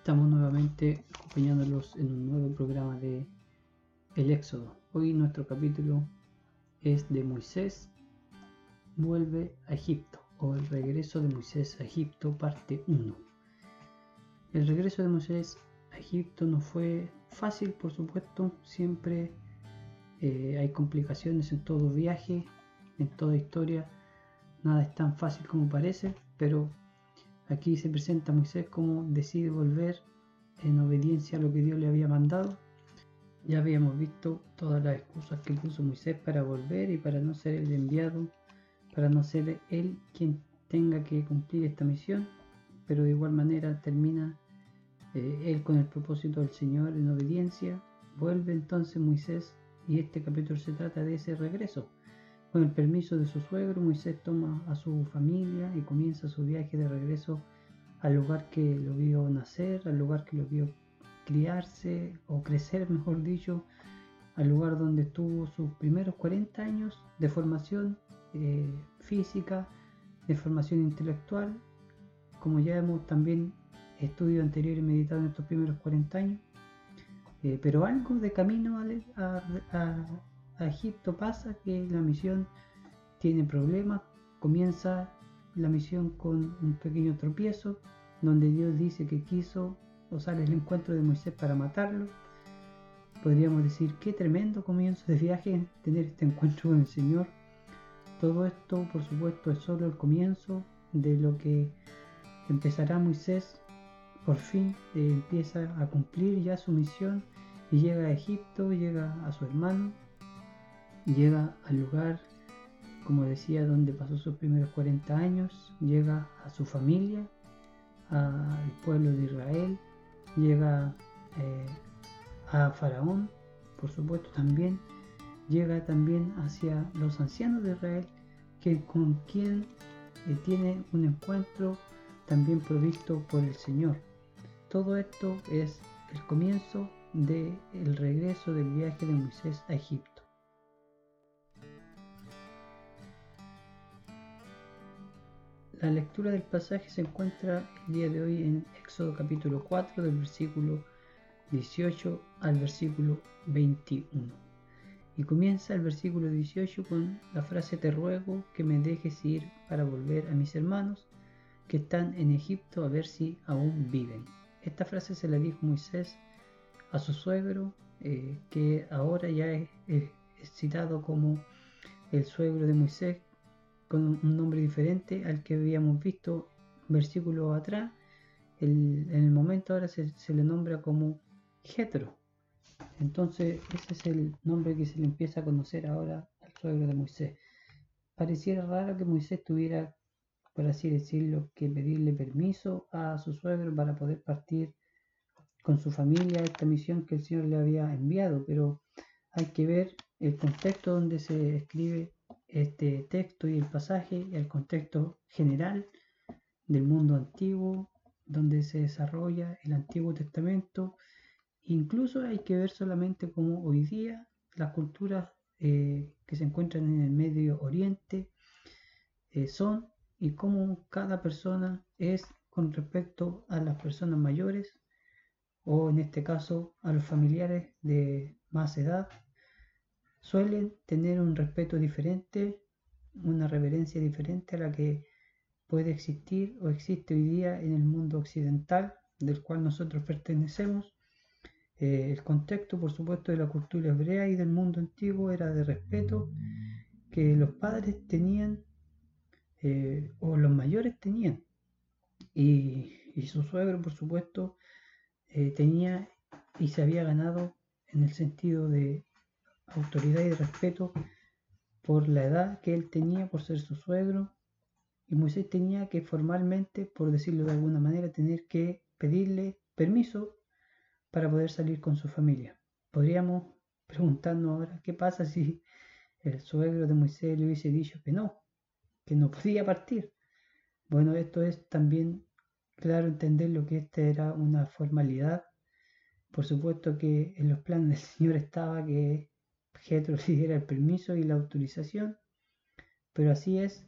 Estamos nuevamente acompañándolos en un nuevo programa de El Éxodo. Hoy nuestro capítulo es de Moisés vuelve a Egipto o el regreso de Moisés a Egipto parte 1. El regreso de Moisés a Egipto no fue fácil, por supuesto, siempre eh, hay complicaciones en todo viaje, en toda historia, nada es tan fácil como parece, pero Aquí se presenta Moisés como decide volver en obediencia a lo que Dios le había mandado. Ya habíamos visto todas las excusas que puso Moisés para volver y para no ser el enviado, para no ser él quien tenga que cumplir esta misión, pero de igual manera termina eh, él con el propósito del Señor en obediencia. Vuelve entonces Moisés y este capítulo se trata de ese regreso. Con el permiso de su suegro, Moisés toma a su familia y comienza su viaje de regreso al lugar que lo vio nacer, al lugar que lo vio criarse o crecer, mejor dicho, al lugar donde tuvo sus primeros 40 años de formación eh, física, de formación intelectual, como ya hemos también estudiado anterior y meditado en estos primeros 40 años. Eh, pero algo de camino a, a Egipto pasa que la misión tiene problemas, comienza la misión con un pequeño tropiezo, donde Dios dice que quiso sale el encuentro de Moisés para matarlo. Podríamos decir qué tremendo comienzo de viaje tener este encuentro con el Señor. Todo esto, por supuesto, es solo el comienzo de lo que empezará Moisés. Por fin eh, empieza a cumplir ya su misión y llega a Egipto, llega a su hermano llega al lugar, como decía, donde pasó sus primeros 40 años, llega a su familia, al pueblo de Israel, llega eh, a Faraón, por supuesto también, llega también hacia los ancianos de Israel, que con quien eh, tiene un encuentro también provisto por el Señor. Todo esto es el comienzo del regreso del viaje de Moisés a Egipto. La lectura del pasaje se encuentra el día de hoy en Éxodo capítulo 4 del versículo 18 al versículo 21. Y comienza el versículo 18 con la frase te ruego que me dejes ir para volver a mis hermanos que están en Egipto a ver si aún viven. Esta frase se la dijo Moisés a su suegro, eh, que ahora ya es citado como el suegro de Moisés, con un nombre diferente al que habíamos visto versículo atrás. en el momento ahora se, le nombra como Jetro. Entonces ese es el nombre que se le empieza a conocer ahora al suegro de Moisés. Pareciera raro que Moisés tuviera, por así decirlo, que pedirle permiso a su suegro para poder partir con su familia a esta misión que el Señor le había enviado, pero hay que ver el contexto donde se escribe este texto y el pasaje, el contexto general del mundo antiguo, donde se desarrolla el Antiguo Testamento. Incluso hay que ver solamente cómo hoy día las culturas eh, que se encuentran en el Medio Oriente eh, son y cómo cada persona es con respecto a las personas mayores o en este caso a los familiares de más edad suelen tener un respeto diferente, una reverencia diferente a la que puede existir o existe hoy día en el mundo occidental del cual nosotros pertenecemos. Eh, el contexto, por supuesto, de la cultura hebrea y del mundo antiguo era de respeto que los padres tenían eh, o los mayores tenían. Y, su suegro, por supuesto, eh, tenía y se había ganado en el sentido de autoridad y respeto por la edad que él tenía por ser su suegro. Y Moisés tenía que formalmente, por decirlo de alguna manera, tener que pedirle permiso para poder salir con su familia. Podríamos preguntarnos ahora qué pasa si el suegro de Moisés le hubiese dicho que no, que no podía partir. Bueno, esto es también claro entender lo que esta era una formalidad. Por supuesto que en los planes del Señor estaba que Jetro le diera el permiso y la autorización, pero así es,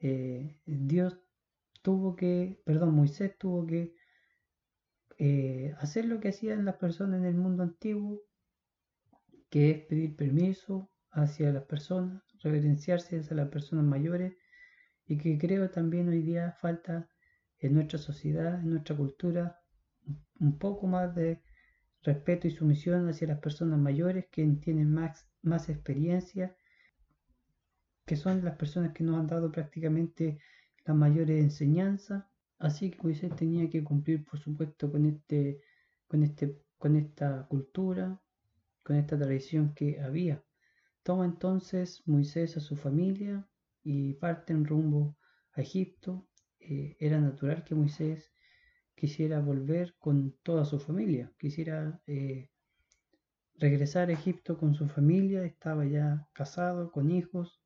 eh, Dios tuvo que, perdón, Moisés tuvo que eh, hacer lo que hacían las personas en el mundo antiguo, que es pedir permiso hacia las personas, reverenciarse hacia las personas mayores y que creo también hoy día falta en nuestra sociedad, en nuestra cultura, un poco más de respeto y sumisión hacia las personas mayores que tienen más, más experiencia, que son las personas que nos han dado prácticamente las mayores enseñanzas. Así que Moisés tenía que cumplir, por supuesto, con, este, con, este, con esta cultura, con esta tradición que había. Toma entonces Moisés a su familia y parte en rumbo a Egipto. Eh, era natural que Moisés quisiera volver con toda su familia, quisiera eh, regresar a Egipto con su familia, estaba ya casado, con hijos,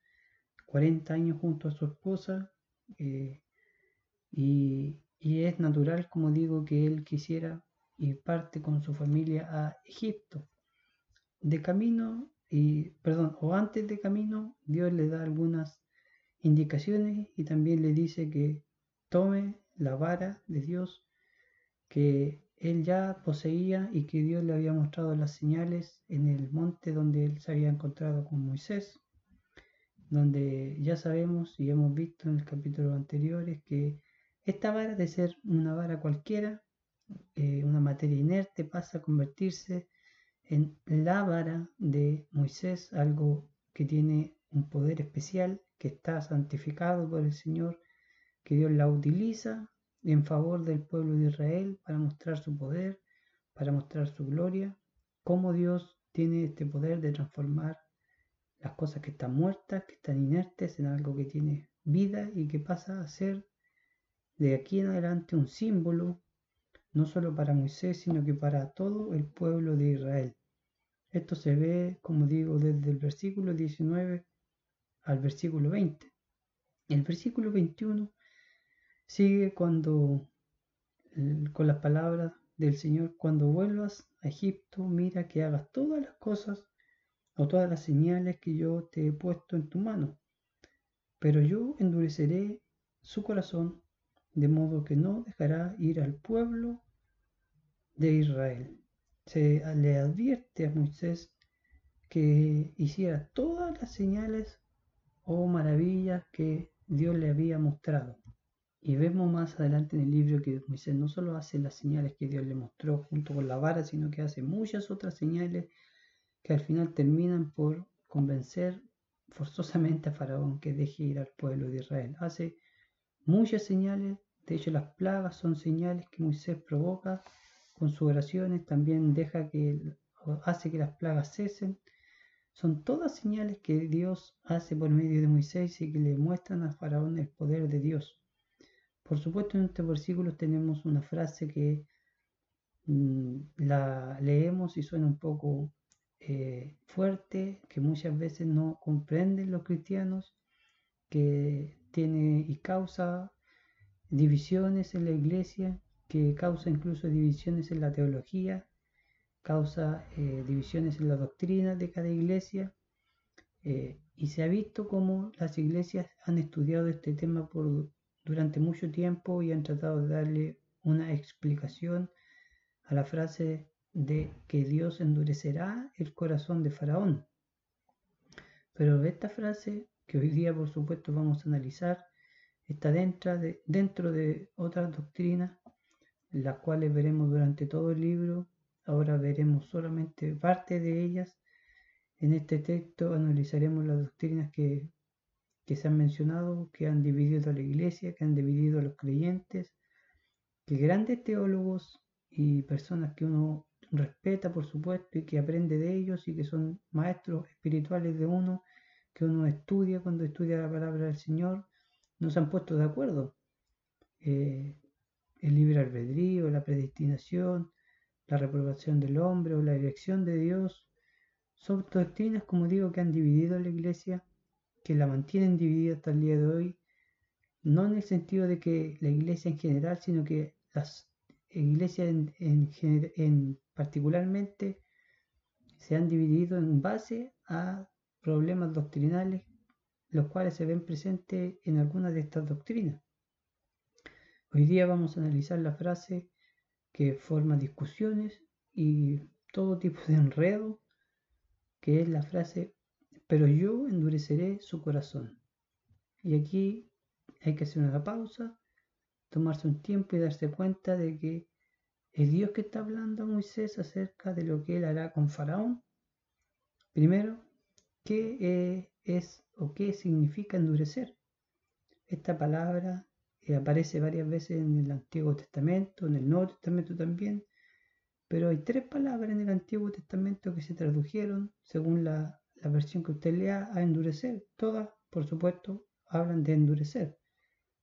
40 años junto a su esposa, eh, y, y, es natural, como digo, que él quisiera y parte con su familia a Egipto. De camino, y, perdón, o antes de camino, Dios le da algunas indicaciones y también le dice que tome la vara de Dios que él ya poseía y que Dios le había mostrado las señales en el monte donde él se había encontrado con Moisés, donde ya sabemos y hemos visto en el capítulo anteriores que esta vara de ser una vara cualquiera, eh, una materia inerte, pasa a convertirse en la vara de Moisés, algo que tiene un poder especial, que está santificado por el Señor, que Dios la utiliza en favor del pueblo de Israel para mostrar su poder, para mostrar su gloria, cómo Dios tiene este poder de transformar las cosas que están muertas, que están inertes, en algo que tiene vida y que pasa a ser de aquí en adelante un símbolo, no solo para Moisés, sino que para todo el pueblo de Israel. Esto se ve, como digo, desde el versículo 19 al versículo 20. El versículo 21 Sigue cuando, con las palabras del Señor, cuando vuelvas a Egipto, mira que hagas todas las cosas o todas las señales que yo te he puesto en tu mano. Pero yo endureceré su corazón, de modo que no dejará ir al pueblo de Israel. Se le advierte a Moisés que hiciera todas las señales o maravillas que Dios le había mostrado. Y vemos más adelante en el libro que Moisés no solo hace las señales que Dios le mostró junto con la vara, sino que hace muchas otras señales que al final terminan por convencer forzosamente a Faraón que deje ir al pueblo de Israel. Hace muchas señales, de hecho las plagas son señales que Moisés provoca con sus oraciones, también deja que hace que las plagas cesen. Son todas señales que Dios hace por medio de Moisés y que le muestran a Faraón el poder de Dios. Por supuesto, en este versículo tenemos una frase que mm, la leemos y suena un poco eh, fuerte, que muchas veces no comprenden los cristianos, que tiene y causa divisiones en la iglesia, que causa incluso divisiones en la teología, causa eh, divisiones en la doctrina de cada iglesia. Eh, y se ha visto cómo las iglesias han estudiado este tema por durante mucho tiempo y han tratado de darle una explicación a la frase de que Dios endurecerá el corazón de Faraón. Pero esta frase, que hoy día por supuesto vamos a analizar, está dentro de, dentro de otras doctrinas, las cuales veremos durante todo el libro. Ahora veremos solamente parte de ellas. En este texto analizaremos las doctrinas que que se han mencionado, que han dividido a la iglesia, que han dividido a los creyentes, que grandes teólogos y personas que uno respeta, por supuesto, y que aprende de ellos y que son maestros espirituales de uno, que uno estudia cuando estudia la palabra del Señor, no se han puesto de acuerdo. Eh, el libre albedrío, la predestinación, la reprobación del hombre o la elección de Dios, son doctrinas, como digo, que han dividido a la iglesia que la mantienen dividida hasta el día de hoy, no en el sentido de que la iglesia en general, sino que las iglesias en, en, particularmente se han dividido en base a problemas doctrinales, los cuales se ven presentes en algunas de estas doctrinas. Hoy día vamos a analizar la frase que forma discusiones y todo tipo de enredo, que es la frase, pero yo endureceré su corazón. Y aquí hay que hacer una pausa, tomarse un tiempo y darse cuenta de que es Dios que está hablando a Moisés acerca de lo que él hará con Faraón. Primero, ¿qué es o qué significa endurecer? Esta palabra eh, aparece varias veces en el Antiguo Testamento, en el Nuevo Testamento también, pero hay tres palabras en el Antiguo Testamento que se tradujeron, según la, versión que usted lea, a endurecer. Todas, por supuesto, hablan de endurecer,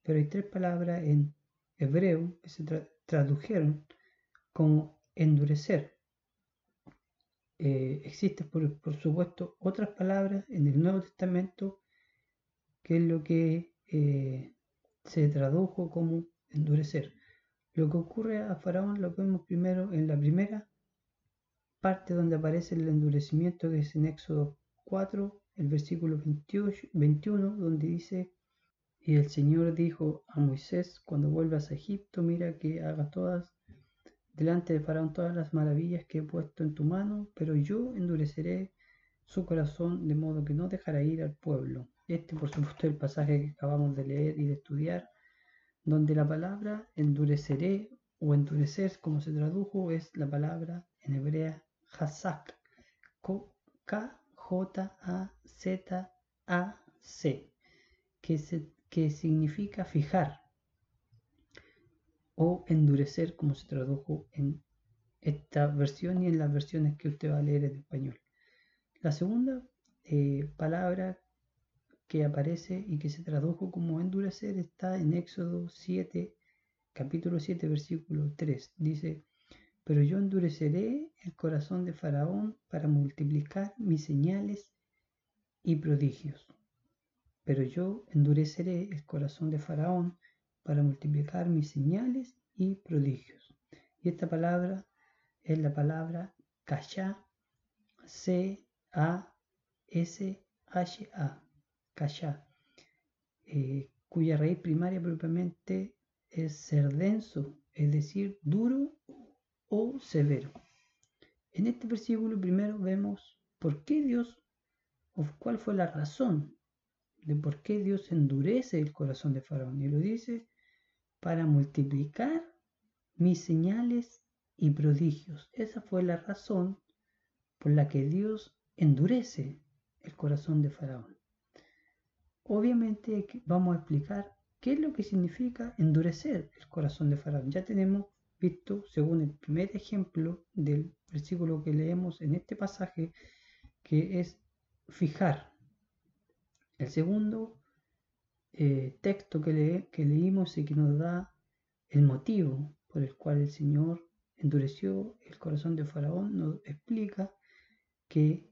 pero hay tres palabras en hebreo que se tradujeron como endurecer. Eh, existen, por, supuesto, otras palabras en el Nuevo Testamento que es lo que eh, se tradujo como endurecer. Lo que ocurre a Faraón lo vemos primero en la primera parte donde aparece el endurecimiento que es en Éxodo 4, el versículo 28, 21, donde dice, y el Señor dijo a Moisés, cuando vuelvas a Egipto, mira que haga todas delante de Faraón todas las maravillas que he puesto en tu mano, pero yo endureceré su corazón de modo que no dejará ir al pueblo. Este, por supuesto, es el pasaje que acabamos de leer y de estudiar, donde la palabra endureceré o endurecer, como se tradujo, es la palabra en hebrea hazak, K-J-A-Z-A-C, que, que significa fijar o endurecer, como se tradujo en esta versión y en las versiones que usted va a leer en español. La segunda eh, palabra que aparece y que se tradujo como endurecer está en Éxodo 7, capítulo 7, versículo 3. Dice, pero yo endureceré el corazón de Faraón para multiplicar mis señales y prodigios. Pero yo endureceré el corazón de Faraón para multiplicar mis señales y prodigios. Y esta palabra es la palabra Kasha, C-A-S-H-A. Eh, cuya raíz primaria propiamente es ser denso, es decir, duro o severo. En este versículo primero vemos por qué Dios, o cuál fue la razón de por qué Dios endurece el corazón de Faraón. Y lo dice para multiplicar mis señales y prodigios. Esa fue la razón por la que Dios endurece el corazón de Faraón. Obviamente vamos a explicar qué es lo que significa endurecer el corazón de Faraón. Ya tenemos visto, según el primer ejemplo del versículo que leemos en este pasaje, que es fijar. El segundo eh, texto que, que leímos y que nos da el motivo por el cual el Señor endureció el corazón de Faraón nos explica que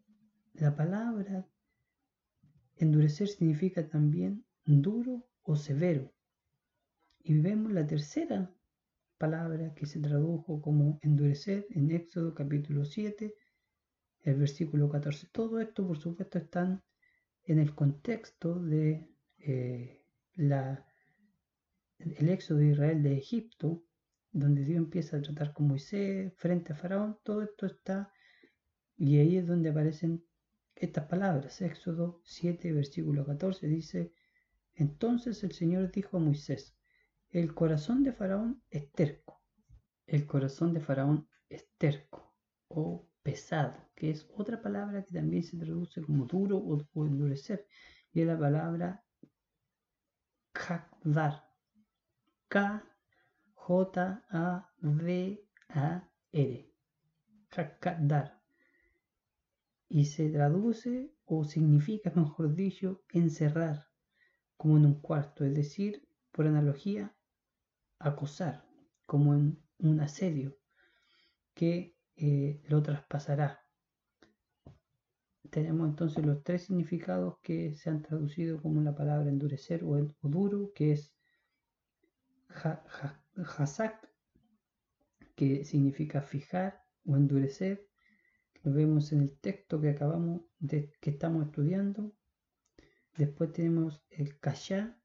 la palabra Endurecer significa también duro o severo. Y vemos la tercera palabra que se tradujo como endurecer en Éxodo capítulo 7, el versículo 14. Todo esto, por supuesto, están en el contexto de eh, la, el éxodo de Israel de Egipto, donde Dios empieza a tratar con Moisés frente a Faraón. Todo esto está, y ahí es donde aparecen estas palabras. Éxodo 7, versículo 14 dice, entonces el Señor dijo a Moisés, el corazón de Faraón es terco. El corazón de Faraón es terco o pesado, que es otra palabra que también se traduce como duro o, endurecer, y es la palabra kakdar. K-J-A-D-A-R. Kakdar y se traduce o significa, mejor dicho, encerrar, como en un cuarto, es decir, por analogía, acosar, como en un asedio que eh, lo traspasará. Tenemos entonces los tres significados que se han traducido como la palabra endurecer o, duro, que es hazak, que significa fijar o endurecer, lo vemos en el texto que acabamos de que estamos estudiando. Después tenemos el Kashá,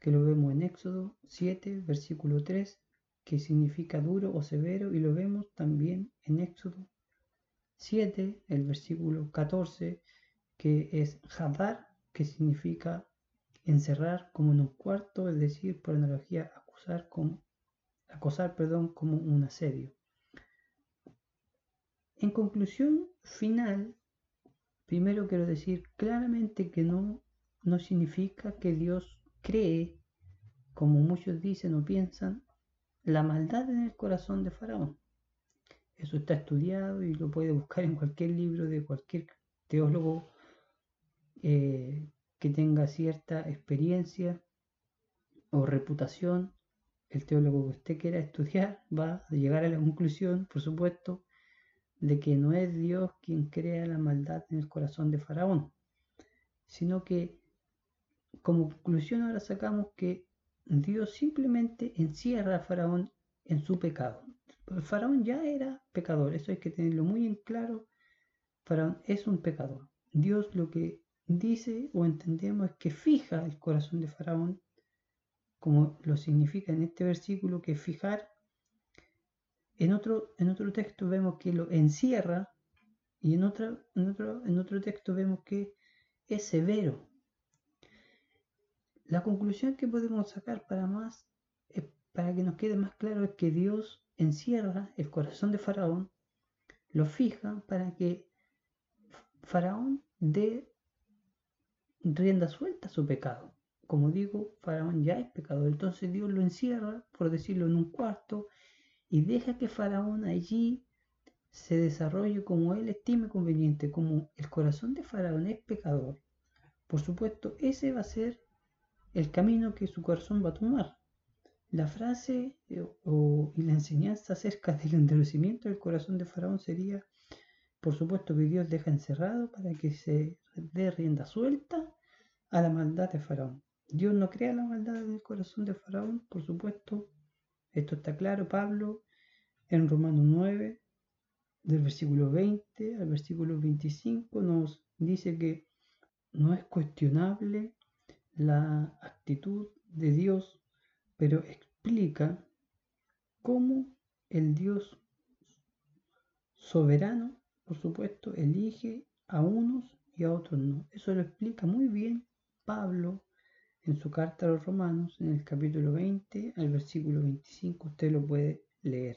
que lo vemos en Éxodo 7, versículo 3, que significa duro o severo, y lo vemos también en Éxodo 7, el versículo 14, que es Hadar, que significa encerrar como en un cuarto, es decir, por analogía, acusar como, acosar perdón, como un asedio. En conclusión final, primero quiero decir claramente que no, no significa que Dios cree, como muchos dicen o piensan, la maldad en el corazón de Faraón. Eso está estudiado y lo puede buscar en cualquier libro de cualquier teólogo eh, que tenga cierta experiencia o reputación. El teólogo que usted quiera estudiar va a llegar a la conclusión, por supuesto, de que no es Dios quien crea la maldad en el corazón de Faraón, sino que como conclusión ahora sacamos que Dios simplemente encierra a Faraón en su pecado. Faraón ya era pecador, eso hay que tenerlo muy en claro. Faraón es un pecador. Dios lo que dice o entendemos es que fija el corazón de Faraón, como lo significa en este versículo, que fijar. En otro, en otro texto vemos que lo encierra y en, en, otro, en otro texto vemos que es severo. La conclusión que podemos sacar para más, para que nos quede más claro, es que Dios encierra el corazón de Faraón, lo fija para que Faraón dé rienda suelta a su pecado. Como digo, Faraón ya es pecador, entonces Dios lo encierra, por decirlo, en un cuarto y deja que Faraón allí se desarrolle como él estime conveniente, como el corazón de Faraón es pecador. Por supuesto, ese va a ser el camino que su corazón va a tomar. La frase eh, y la enseñanza acerca del endurecimiento del corazón de Faraón sería, por supuesto, que Dios deja encerrado para que se dé rienda suelta a la maldad de Faraón. Dios no crea la maldad en el corazón de Faraón, por supuesto. Esto está claro. Pablo en Romanos 9, del versículo 20 al versículo 25, nos dice que no es cuestionable la actitud de Dios, pero explica cómo el Dios soberano, por supuesto, elige a unos y a otros no. Eso lo explica muy bien Pablo en su carta a los romanos, en el capítulo 20 al versículo 25, usted lo puede leer.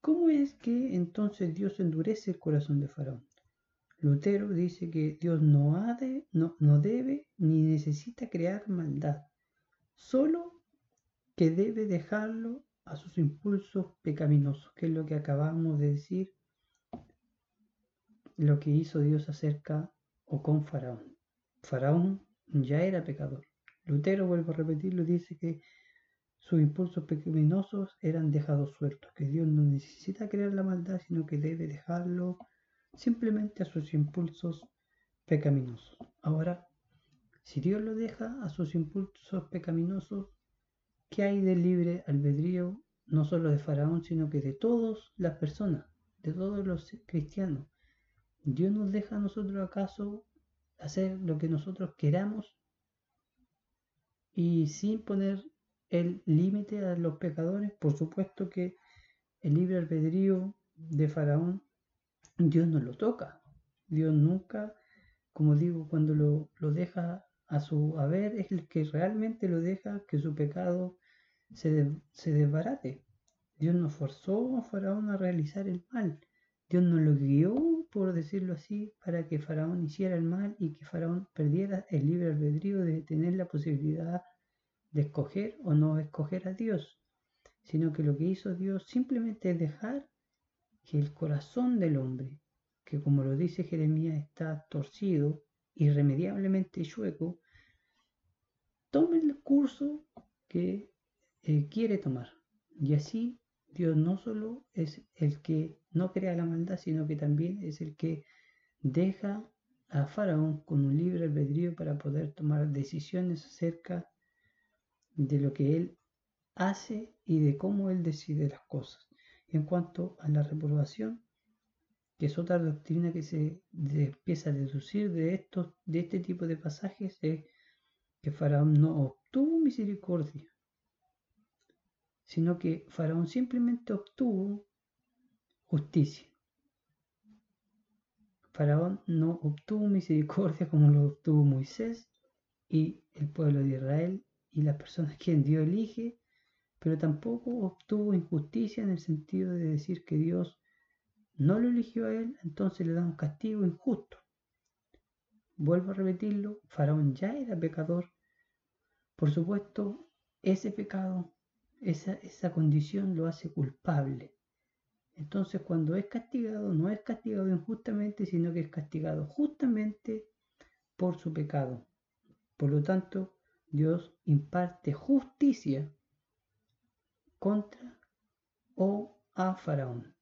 ¿Cómo es que entonces Dios endurece el corazón de Faraón? Lutero dice que Dios no, ha de, no, no debe ni necesita crear maldad, solo que debe dejarlo a sus impulsos pecaminosos, que es lo que acabamos de decir, lo que hizo Dios acerca o con Faraón. Faraón ya era pecador. Lutero, vuelvo a repetirlo, dice que sus impulsos pecaminosos eran dejados sueltos, que Dios no necesita crear la maldad, sino que debe dejarlo simplemente a sus impulsos pecaminosos. Ahora, si Dios lo deja a sus impulsos pecaminosos, ¿qué hay del libre albedrío no solo de Faraón, sino que de todas las personas, de todos los cristianos? ¿Dios nos deja a nosotros acaso hacer lo que nosotros queramos y sin poner el límite a los pecadores? Por supuesto que el libre albedrío de Faraón Dios no lo toca. Dios nunca, como digo, cuando lo, deja a su haber, es el que realmente lo deja que su pecado se, se desbarate. Dios no forzó a Faraón a realizar el mal. Dios no lo guió, por decirlo así, para que Faraón hiciera el mal y que Faraón perdiera el libre albedrío de tener la posibilidad de escoger o no escoger a Dios, sino que lo que hizo Dios simplemente es dejar que el corazón del hombre, que como lo dice Jeremías está torcido, irremediablemente chueco, tome el curso que eh, quiere tomar. Y así Dios no solo es el que no crea la maldad, sino que también es el que deja a Faraón con un libre albedrío para poder tomar decisiones acerca de lo que él hace y de cómo él decide las cosas. En cuanto a la reprobación, que es otra doctrina que se empieza a deducir de, estos, de este tipo de pasajes, es que Faraón no obtuvo misericordia, sino que Faraón simplemente obtuvo justicia. Faraón no obtuvo misericordia como lo obtuvo Moisés y el pueblo de Israel y las personas que Dios elige, pero tampoco obtuvo injusticia en el sentido de decir que Dios no lo eligió a él, entonces le da un castigo injusto. Vuelvo a repetirlo, Faraón ya era pecador. Por supuesto, ese pecado, esa, esa condición lo hace culpable. Entonces cuando es castigado, no es castigado injustamente, sino que es castigado justamente por su pecado. Por lo tanto, Dios imparte justicia contra o a Faraón.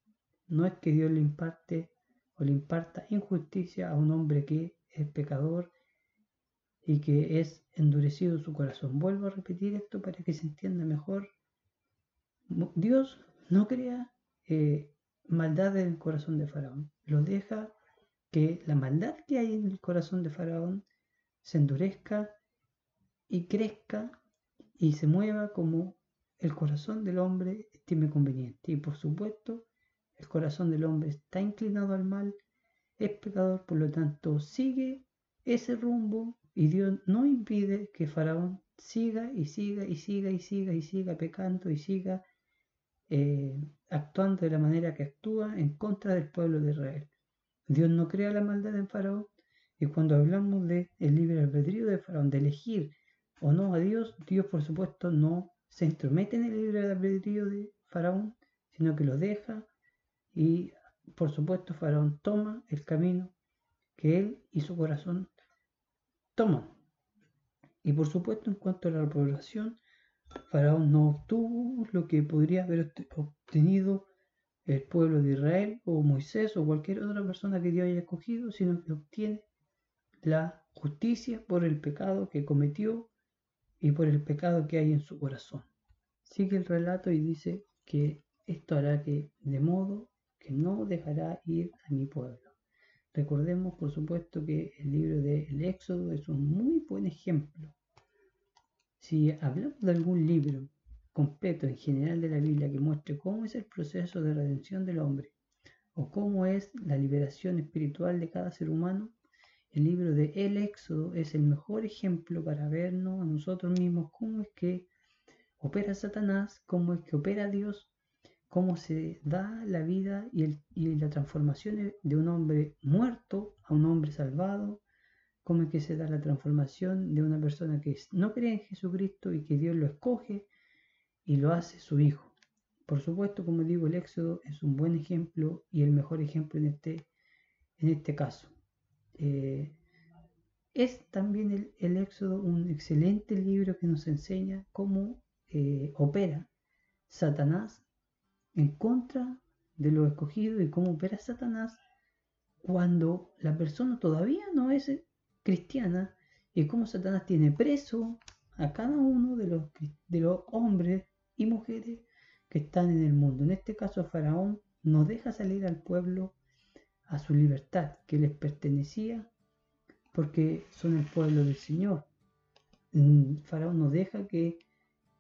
No es que Dios le imparte o le imparta injusticia a un hombre que es pecador y que es endurecido su corazón. Vuelvo a repetir esto para que se entienda mejor. Dios no crea eh, maldad en el corazón de Faraón. Lo deja que la maldad que hay en el corazón de Faraón se endurezca y crezca y se mueva como el corazón del hombre estime conveniente. Y por supuesto, el corazón del hombre está inclinado al mal, es pecador, por lo tanto sigue ese rumbo y Dios no impide que Faraón siga y siga y siga y siga y siga pecando y siga eh, actuando de la manera que actúa en contra del pueblo de Israel. Dios no crea la maldad en Faraón y cuando hablamos de el libre albedrío de Faraón, de elegir o no a Dios, Dios por supuesto no se intromete en el libre albedrío de Faraón, sino que lo deja y por supuesto Faraón toma el camino que él y su corazón toman. Y por supuesto en cuanto a la población, Faraón no obtuvo lo que podría haber obtenido el pueblo de Israel o Moisés o cualquier otra persona que Dios haya escogido, sino que obtiene la justicia por el pecado que cometió y por el pecado que hay en su corazón. Sigue el relato y dice que esto hará que de modo que no dejará ir a mi pueblo. Recordemos, por supuesto, que el libro del Éxodo es un muy buen ejemplo si hablamos de algún libro completo en general de la Biblia que muestre cómo es el proceso de redención del hombre o cómo es la liberación espiritual de cada ser humano, el libro de El Éxodo es el mejor ejemplo para vernos a nosotros mismos cómo es que opera Satanás, cómo es que opera Dios, cómo se da la vida y, la transformación de un hombre muerto a un hombre salvado, cómo es que se da la transformación de una persona que no cree en Jesucristo y que Dios lo escoge y lo hace su hijo. Por supuesto, como digo, el Éxodo es un buen ejemplo y el mejor ejemplo en este, en este caso. Eh, es también el, Éxodo un excelente libro que nos enseña cómo eh, opera Satanás en contra de lo escogido y cómo opera Satanás cuando la persona todavía no es cristiana y cómo Satanás tiene preso a cada uno de los, de los hombres y mujeres que están en el mundo. En este caso, Faraón no deja salir al pueblo a su libertad que les pertenecía porque son el pueblo del Señor. Mm, Faraón no deja que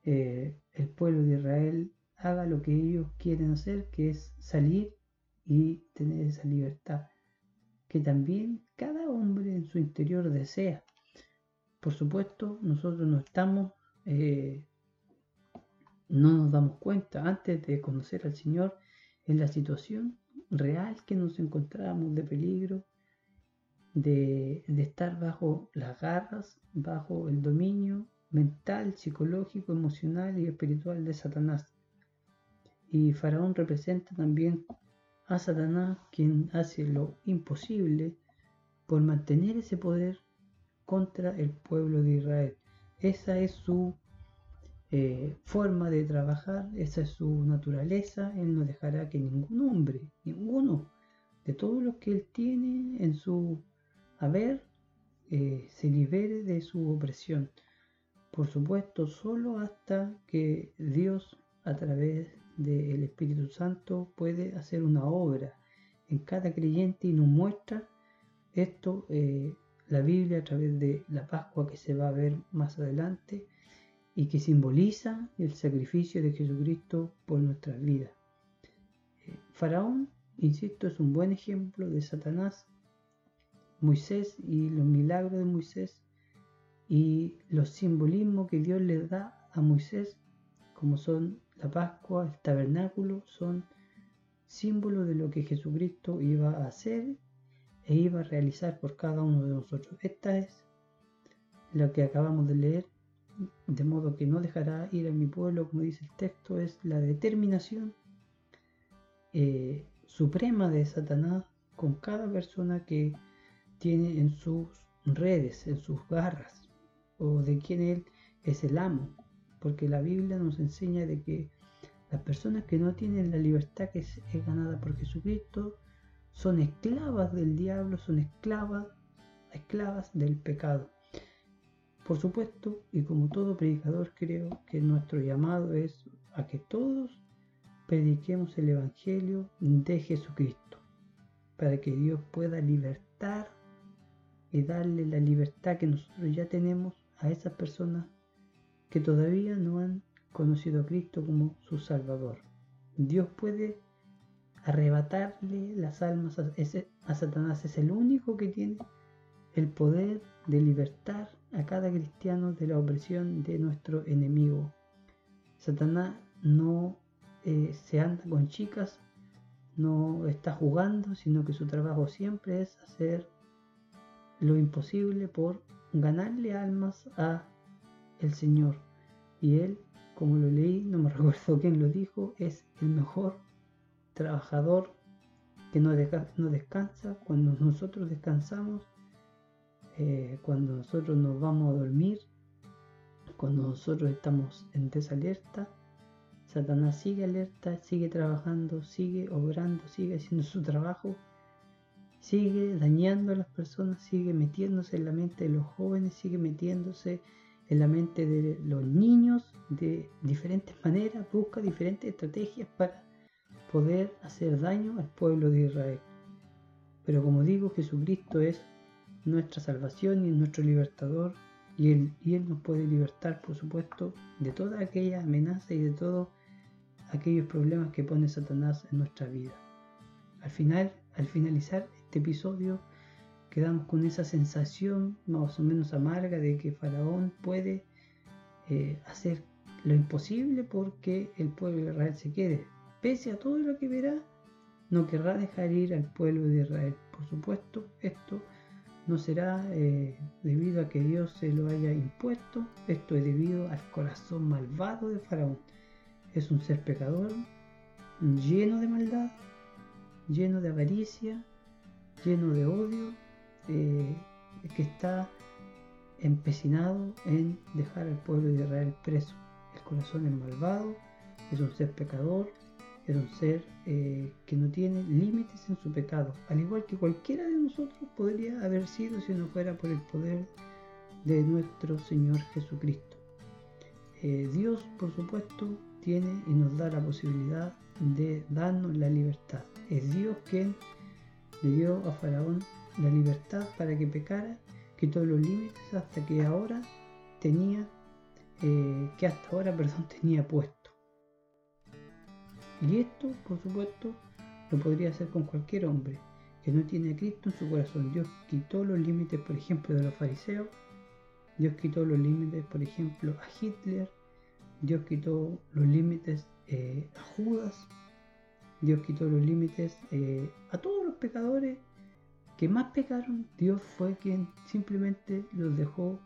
eh, el pueblo de Israel haga lo que ellos quieren hacer, que es salir y tener esa libertad que también cada hombre en su interior desea. Por supuesto, nosotros no estamos, eh, no nos damos cuenta antes de conocer al Señor en la situación real que nos encontrábamos de peligro, de, de estar bajo las garras, bajo el dominio mental, psicológico, emocional y espiritual de Satanás. Y Faraón representa también a Satanás quien hace lo imposible por mantener ese poder contra el pueblo de Israel. Esa es su eh, forma de trabajar, esa es su naturaleza. Él no dejará que ningún hombre, ninguno de todos los que él tiene en su haber, eh, se libere de su opresión. Por supuesto, solo hasta que Dios a través del Espíritu Santo puede hacer una obra en cada creyente y nos muestra esto, eh, la Biblia a través de la Pascua que se va a ver más adelante y que simboliza el sacrificio de Jesucristo por nuestras vidas. Eh, Faraón, insisto, es un buen ejemplo de Satanás, Moisés y los milagros de Moisés y los simbolismos que Dios le da a Moisés, como son la Pascua, el tabernáculo, son símbolos de lo que Jesucristo iba a hacer e iba a realizar por cada uno de nosotros. Esta es lo que acabamos de leer de modo que no dejará ir a mi pueblo, como dice el texto, es la determinación eh, suprema de Satanás con cada persona que tiene en sus redes, en sus garras, o de quien él es el amo, porque la Biblia nos enseña de que las personas que no tienen la libertad que es, es ganada por Jesucristo son esclavas del diablo, son esclavas, esclavas del pecado. Por supuesto, y como todo predicador, creo que nuestro llamado es a que todos prediquemos el Evangelio de Jesucristo, para que Dios pueda libertar y darle la libertad que nosotros ya tenemos a esas personas que todavía no han conocido a Cristo como su Salvador. Dios puede arrebatarle las almas a, a Satanás, es el único que tiene el poder de libertar a cada cristiano de la opresión de nuestro enemigo. Satanás no eh, se anda con chicas, no está jugando, sino que su trabajo siempre es hacer lo imposible por ganarle almas a el Señor. Y él, como lo leí, no me recuerdo quién lo dijo, es el mejor trabajador que no, no descansa. Cuando nosotros descansamos, eh, cuando nosotros nos vamos a dormir, cuando nosotros estamos en desalerta, Satanás sigue alerta, sigue trabajando, sigue obrando, sigue haciendo su trabajo, sigue dañando a las personas, sigue metiéndose en la mente de los jóvenes, sigue metiéndose en la mente de los niños de diferentes maneras, busca diferentes estrategias para poder hacer daño al pueblo de Israel. Pero como digo, Jesucristo es nuestra salvación y nuestro libertador y él, y él nos puede libertar, por supuesto, de toda aquella amenaza y de todos aquellos problemas que pone Satanás en nuestra vida. Al final, al finalizar este episodio, quedamos con esa sensación más o menos amarga de que Faraón puede eh, hacer lo imposible porque el pueblo de Israel se quede. Pese a todo lo que verá, no querrá dejar ir al pueblo de Israel. Por supuesto, esto no será eh, debido a que Dios se lo haya impuesto, esto es debido al corazón malvado de Faraón. Es un ser pecador, lleno de maldad, lleno de avaricia, lleno de odio, eh, que está empecinado en dejar al pueblo de Israel preso. El corazón es malvado, es un ser pecador, era un ser eh, que no tiene límites en su pecado, al igual que cualquiera de nosotros podría haber sido si no fuera por el poder de nuestro Señor Jesucristo. Eh, Dios, por supuesto, tiene y nos da la posibilidad de darnos la libertad. Es Dios quien le dio a Faraón la libertad para que pecara, quitó los límites hasta que ahora tenía, eh, que hasta ahora, perdón, tenía puesto. Y esto, por supuesto, lo podría hacer con cualquier hombre que no tiene a Cristo en su corazón. Dios quitó los límites, por ejemplo, de los fariseos. Dios quitó los límites, por ejemplo, a Hitler. Dios quitó los límites eh, a Judas. Dios quitó los límites eh, a todos los pecadores que más pecaron. Dios fue quien simplemente los dejó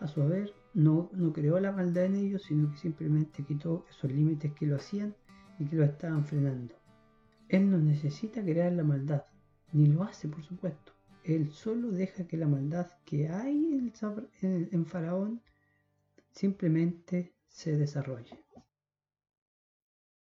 a su haber. No, no creó la maldad en ellos, sino que simplemente quitó esos límites que lo hacían y que lo estaban frenando. Él no necesita crear la maldad, ni lo hace, por supuesto. Él solo deja que la maldad que hay en, en Faraón simplemente se desarrolle.